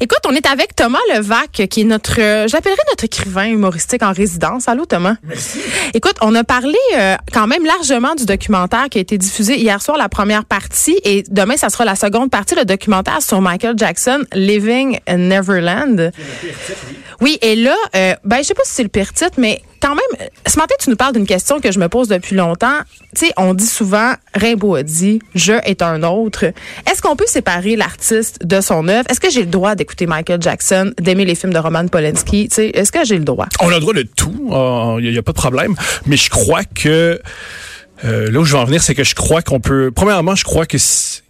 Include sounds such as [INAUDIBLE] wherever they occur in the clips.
Écoute, on est avec Thomas Levac, qui est notre, euh, j'appellerais notre écrivain humoristique en résidence. Allô, Thomas? Merci. Écoute, on a parlé euh, quand même largement du documentaire qui a été diffusé hier soir, la première partie, et demain, ça sera la seconde partie, le documentaire sur Michael Jackson, Living in Neverland. Oui, et là, euh, ben, je sais pas si c'est le pire titre, mais quand même, ce matin, tu nous parles d'une question que je me pose depuis longtemps. Tu sais, on dit souvent, Rimbaud a dit, je est un autre. Est-ce qu'on peut séparer l'artiste de son œuvre? Est-ce que j'ai le droit d'écouter Michael Jackson, d'aimer les films de Roman Polanski? Tu sais, est-ce que j'ai le droit? On a le droit de tout. Il n'y a, pas de problème. Mais je crois que, euh, là où je veux en venir, c'est que je crois qu'on peut, premièrement, je crois que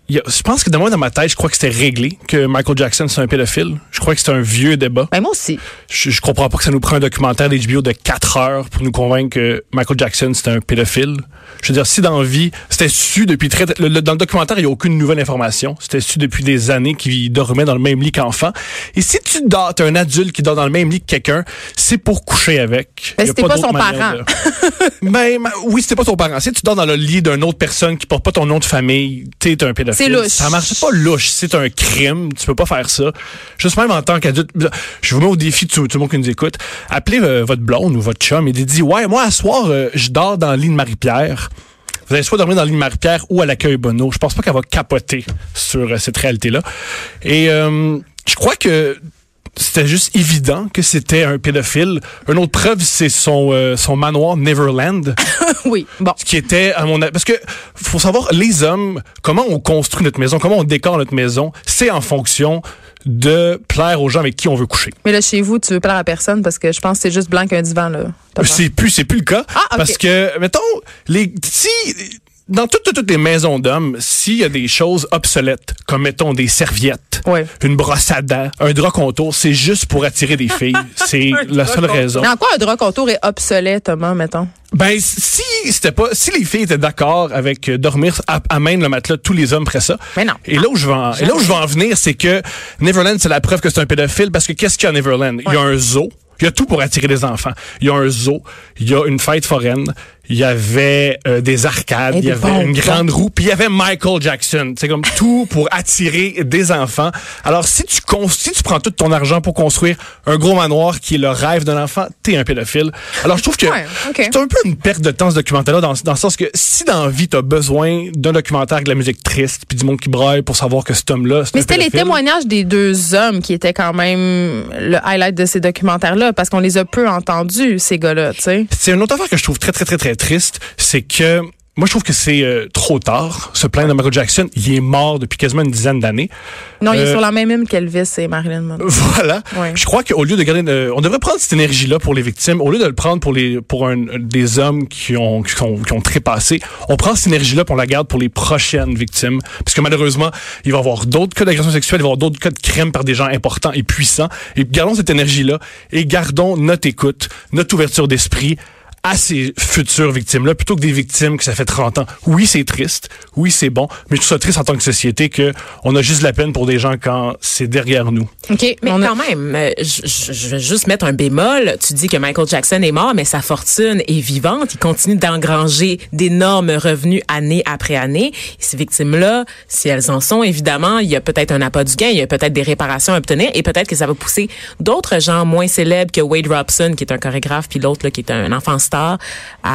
je pense que de moi, dans ma tête, je crois que c'était réglé que Michael Jackson, c'est un pédophile. Je crois que c'est un vieux débat. Ben moi aussi. Je, je comprends pas que ça nous prend un documentaire d'HBO de 4 heures pour nous convaincre que Michael Jackson, c'est un pédophile. Je veux dire, si dans vie, c'était su depuis très... Le, dans le documentaire, il n'y a aucune nouvelle information. C'était su depuis des années qu'il dormait dans le même lit qu'enfant. Et si tu dors, t'es un adulte qui dort dans le même lit que quelqu'un, c'est pour coucher avec. Ben, c'était pas, son parent. [LAUGHS] ben, oui, c'était pas son parent. Si tu dors dans le lit d'une autre personne qui porte pas ton nom de famille, t'es un pédophile. C'est louche. Ça marche pas louche. C'est un crime. Tu peux pas faire ça. Juste même en tant qu'adulte. Je vous mets au défi de tout, le monde qui nous écoute. Appelez euh, votre blonde ou votre chum et dites, ouais, moi, à soir, euh, je dors dans le lit de Marie-Pierre. Vous allez soit dormir dans le lit de Marie-Pierre ou à l'accueil Bono. Je pense pas qu'elle va capoter sur euh, cette réalité-là. Et je crois que c'était juste évident que c'était un pédophile. Une autre preuve, c'est son euh, son manoir Neverland. [LAUGHS] oui, bon. Qui était à mon parce que faut savoir les hommes comment on construit notre maison, comment on décore notre maison, c'est en fonction de plaire aux gens avec qui on veut coucher. Mais là chez vous, tu veux plaire à personne parce que je pense que c'est juste blanc qu'un divan là. C'est plus c'est plus le cas ah, parce que mettons les si dans toutes, toutes, les maisons d'hommes, s'il y a des choses obsolètes, comme mettons des serviettes, une brosse à dents, un drap contour, c'est juste pour attirer des filles. [LAUGHS] c'est la seule raison. Mais en quoi un drap contour est obsolète, Thomas, mettons? Ben, si c'était pas, si les filles étaient d'accord avec euh, dormir à, à, même le matelas, tous les hommes feraient ça. Mais non. Et là où je vais en, et là où je vais en venir, c'est que Neverland, c'est la preuve que c'est un pédophile parce que qu'est-ce qu'il y a à Neverland? Il y a un zoo. Il y a tout pour attirer des enfants. Il y a un zoo, il y a une fête foraine, il y avait euh, des arcades, il y avait une grande roue, puis il y avait Michael Jackson. C'est comme tout pour attirer des enfants. Alors si tu si tu prends tout ton argent pour construire un gros manoir qui est le rêve d'un enfant, t'es un pédophile. Alors je trouve que c'est un peu une perte de temps ce documentaire-là dans, dans le sens que si dans la vie t'as besoin d'un documentaire avec de la musique triste puis du monde qui braille pour savoir que cet homme-là, Mais c'était les témoignages des deux hommes qui étaient quand même le highlight de ces documentaires-là parce qu'on les a peu entendus ces gars-là, tu sais. C'est une autre affaire que je trouve très très très très triste, c'est que moi, je trouve que c'est euh, trop tard. Se plaindre de Michael Jackson, il est mort depuis quasiment une dizaine d'années. Non, il est euh, sur la même hymne qu'Elvis et Marilyn Monroe. [LAUGHS] Voilà. Je crois qu'au lieu de garder, euh, on devrait prendre cette énergie-là pour les victimes, au lieu de le prendre pour les pour un, des hommes qui ont qui ont, qui ont trépassé, on prend cette énergie-là pour la garde pour les prochaines victimes, parce que malheureusement, il va y avoir d'autres cas d'agression sexuelle, il va y avoir d'autres cas de crimes par des gens importants et puissants. Et gardons cette énergie-là et gardons notre écoute, notre ouverture d'esprit à ces futures victimes-là, plutôt que des victimes que ça fait 30 ans. Oui, c'est triste. Oui, c'est bon. Mais je trouve ça triste en tant que société que on a juste de la peine pour des gens quand c'est derrière nous. OK. Mais quand même, euh, je, je, vais juste mettre un bémol. Tu dis que Michael Jackson est mort, mais sa fortune est vivante. Il continue d'engranger d'énormes revenus année après année. Et ces victimes-là, si elles en sont, évidemment, il y a peut-être un appât du gain, il y a peut-être des réparations à obtenir et peut-être que ça va pousser d'autres gens moins célèbres que Wade Robson, qui est un chorégraphe, puis l'autre, qui est un enfant star à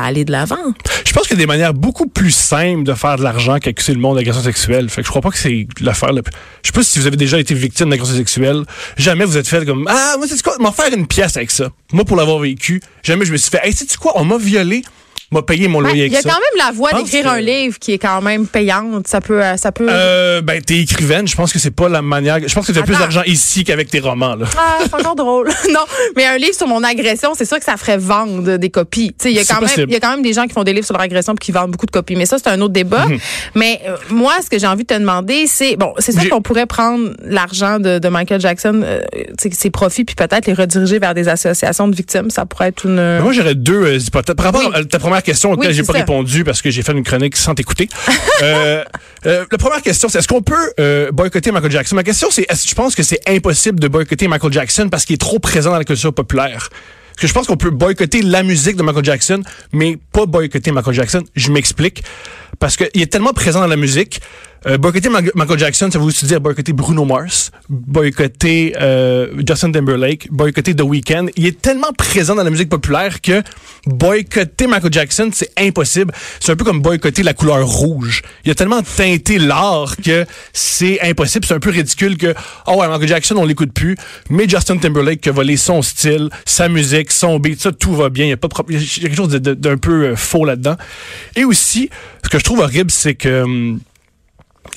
aller de l'avant. Je pense qu'il y a des manières beaucoup plus simples de faire de l'argent qu'accuser le monde d'agression sexuelle. Je crois pas que c'est l'affaire. Je sais pas si vous avez déjà été victime d'agression sexuelle. Jamais vous êtes fait comme ah moi c'est quoi m'en faire une pièce avec ça. Moi pour l'avoir vécu, jamais je me suis fait hey, sais quoi? On m'a violé m'a payé mon loyer Il y a quand même la voie d'écrire un livre qui est quand même payante. Ça peut, euh, ça peut. Euh, ben, t'es écrivaine. Je pense que c'est pas la manière. Je pense que tu fais plus d'argent ici qu'avec tes romans, là. Ah, c'est encore drôle. [LAUGHS] non, mais un livre sur mon agression, c'est sûr que ça ferait vendre des copies. Tu sais, il y a quand même, il y a quand même des gens qui font des livres sur leur agression puis qui vendent beaucoup de copies. Mais ça, c'est un autre débat. Mhm. Mais euh, moi, ce que j'ai envie de te demander, c'est bon, c'est sûr qu'on pourrait prendre l'argent de, de, Michael Jackson, euh, ses profits, puis peut-être les rediriger vers des associations de victimes. Ça pourrait être une. moi, j'aurais deux hypothèses. Par rapport à ta première question, auquel j'ai pas répondu parce que j'ai fait une chronique sans t'écouter. euh, [LAUGHS] euh, la première question, c'est est-ce qu'on peut euh, boycotter Michael Jackson? Ma question, c'est est-ce que tu penses que c'est impossible de boycotter Michael Jackson parce qu'il est trop présent dans la culture populaire? Parce que je pense qu'on peut boycotter la musique de Michael Jackson, mais pas boycotter Michael Jackson. Je m'explique. Parce qu'il est tellement présent dans la musique, Euh, boycotter Michael Jackson, ça veut aussi dire boycotter Bruno Mars, boycotter euh, Justin Timberlake, boycotter The Weeknd. Il est tellement présent dans la musique populaire que boycotter Michael Jackson, c'est impossible. C'est un peu comme boycotter la couleur rouge. Il a tellement teinté l'art que c'est impossible. C'est un peu ridicule que, oh ouais, Michael Jackson, on l'écoute plus, mais Justin Timberlake qui a volé son style, sa musique, son beat, ça, tout va bien. Il y a pas de, y a quelque chose d'un peu euh, faux là-dedans. Et aussi, ce que je trouve horrible, c'est que hum,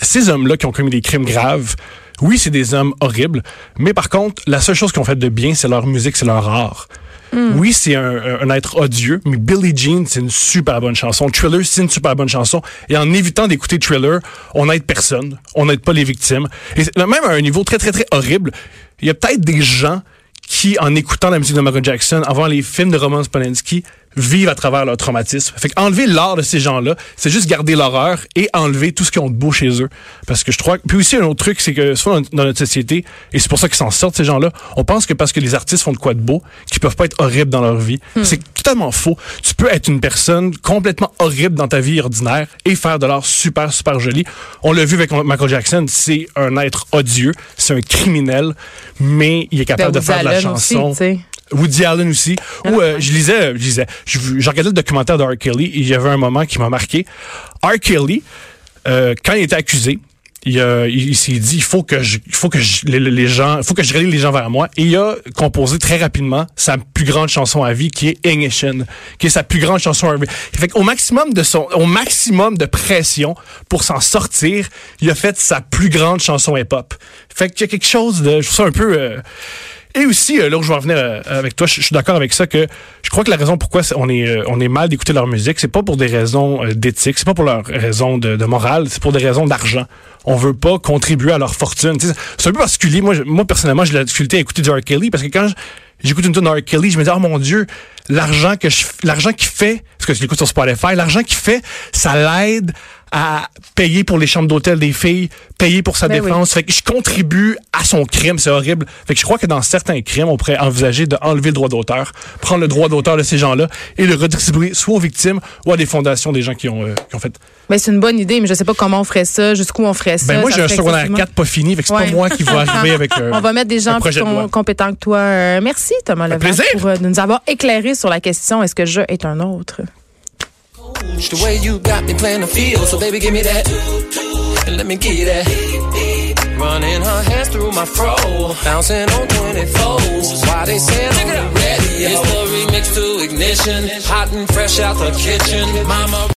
ces hommes-là qui ont commis des crimes graves, oui, c'est des hommes horribles, mais par contre, la seule chose qu'ils ont fait de bien, c'est leur musique, c'est leur art. Hmm. Oui, c'est un, être odieux, mais Billie Jean, c'est une super bonne chanson. Thriller, c'est une super bonne chanson. Et en évitant d'écouter Thriller, on n'aide personne. On n'aide pas les victimes. Et même à un niveau très, très, très horrible, il y a peut-être des gens qui, en écoutant la musique de Michael Jackson, avant les films de Roman Polanski, vivent à travers leur traumatisme. Fait enlever l'art de ces gens-là, c'est juste garder l'horreur et enlever tout ce qu'ils ont de beau chez eux. Parce que je crois... Puis aussi, un autre truc, c'est que souvent dans notre société, et c'est pour ça qu'ils s'en sortent, ces gens-là, on pense que parce que les artistes font de quoi de beau, qu'ils peuvent pas être horribles dans leur vie. Hmm. C'est totalement faux. Tu peux être une personne complètement horrible dans ta vie ordinaire et faire de l'art super, super joli. On l'a vu avec Michael Jackson, c'est un être odieux, c'est un criminel, mais il est capable ben, de faire de la chanson. Woody Allen aussi. Ou euh, je lisais, je lisais, je, regardais le documentaire de R. Kelly et il y avait un moment qui m'a marqué. R. Kelly, euh, quand il était accusé, il, il, s'est dit il faut que je, il faut que je, les, gens, il faut que je relie les gens vers moi. Et il a composé très rapidement sa plus grande chanson à vie, qui est Ignition, qui est sa plus grande chanson à vie. Fait au maximum de son, au maximum de pression pour s'en sortir, il a fait sa plus grande chanson hip-hop. Fait qu'il y a quelque chose de, je trouve ça un peu. Euh, et aussi, euh, là où je vais en venir euh, avec toi, je, suis d'accord avec ça que je crois que la raison pourquoi on est euh, on est mal d'écouter leur musique, c'est pas pour des raisons d'éthique, c'est pas pour leurs raisons de, morale, c'est pour des raisons d'argent. On veut pas contribuer à leur fortune. C'est un peu particulier. Moi, moi personnellement, j'ai la difficulté à écouter du R. Kelly parce que quand j'écoute une tune R. Kelly, je me dis oh mon Dieu, l'argent que je l'argent qu'il fait, parce que je l'écoute sur Spotify, l'argent qu'il fait, ça l'aide à payer pour les chambres d'hôtel des filles, payer pour sa ben défense. Fait que je contribue à son crime, c'est horrible. Fait que je crois que dans certains crimes, on pourrait envisager d'enlever le droit d'auteur, prendre le droit d'auteur de ces gens-là et le redistribuer soit aux victimes ou à des fondations des gens qui ont, euh, qui ont fait. Mais ben, c'est une bonne idée, mais je sais pas comment on ferait ça, jusqu'où on ferait ça. Ben moi, j'ai un secondaire 4 pas fini, fait que c'est pas moi qui va arriver avec euh, [LAUGHS] On va mettre des gens plus compétents que toi. Euh, merci, Thomas Levac, pour nous avoir éclairé sur la question est-ce que je est un autre? The way you got me playing the field, so baby, give me that. And let me give you that. Running her hands through my fro, bouncing on 24s. Why they say I'm ready? It's the remix to ignition, hot and fresh out the kitchen. Mama.